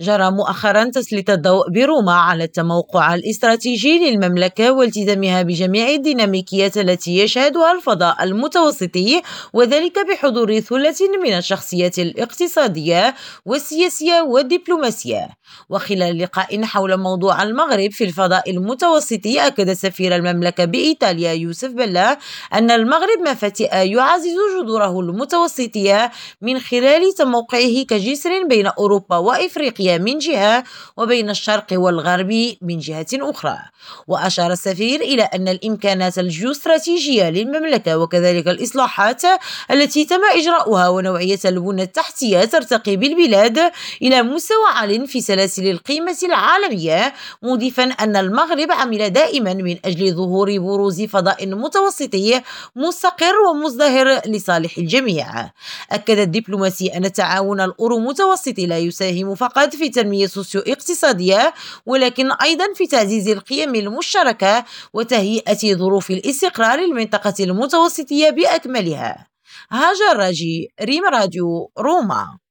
جرى مؤخرا تسليط الضوء بروما على التموقع الاستراتيجي للمملكة والتزامها بجميع الديناميكيات التي يشهدها الفضاء المتوسطي وذلك بحضور ثلة من الشخصيات الاقتصادية والسياسية والدبلوماسية. وخلال لقاء حول موضوع المغرب في الفضاء المتوسطي أكد سفير المملكة بإيطاليا يوسف بلا أن المغرب مفاتئ يعزز جذوره المتوسطية من خلال تموقعه كجسر بين أوروبا وإفريقيا. الأفريقية من جهة وبين الشرق والغرب من جهة أخرى. وأشار السفير إلى أن الإمكانات الجيوستراتيجية للمملكة وكذلك الإصلاحات التي تم إجراؤها ونوعية البنى التحتية ترتقي بالبلاد إلى مستوى عال في سلاسل القيمة العالمية مضيفا أن المغرب عمل دائما من أجل ظهور بروز فضاء متوسطي مستقر ومزدهر لصالح الجميع. أكد الدبلوماسي أن التعاون الأورو متوسطي لا يساهم فقط في تنمية سوسيو اقتصادية ولكن أيضا في تعزيز القيم المشتركة وتهيئة ظروف الاستقرار للمنطقة المتوسطية بأكملها. هاجر راجي ريم راديو روما.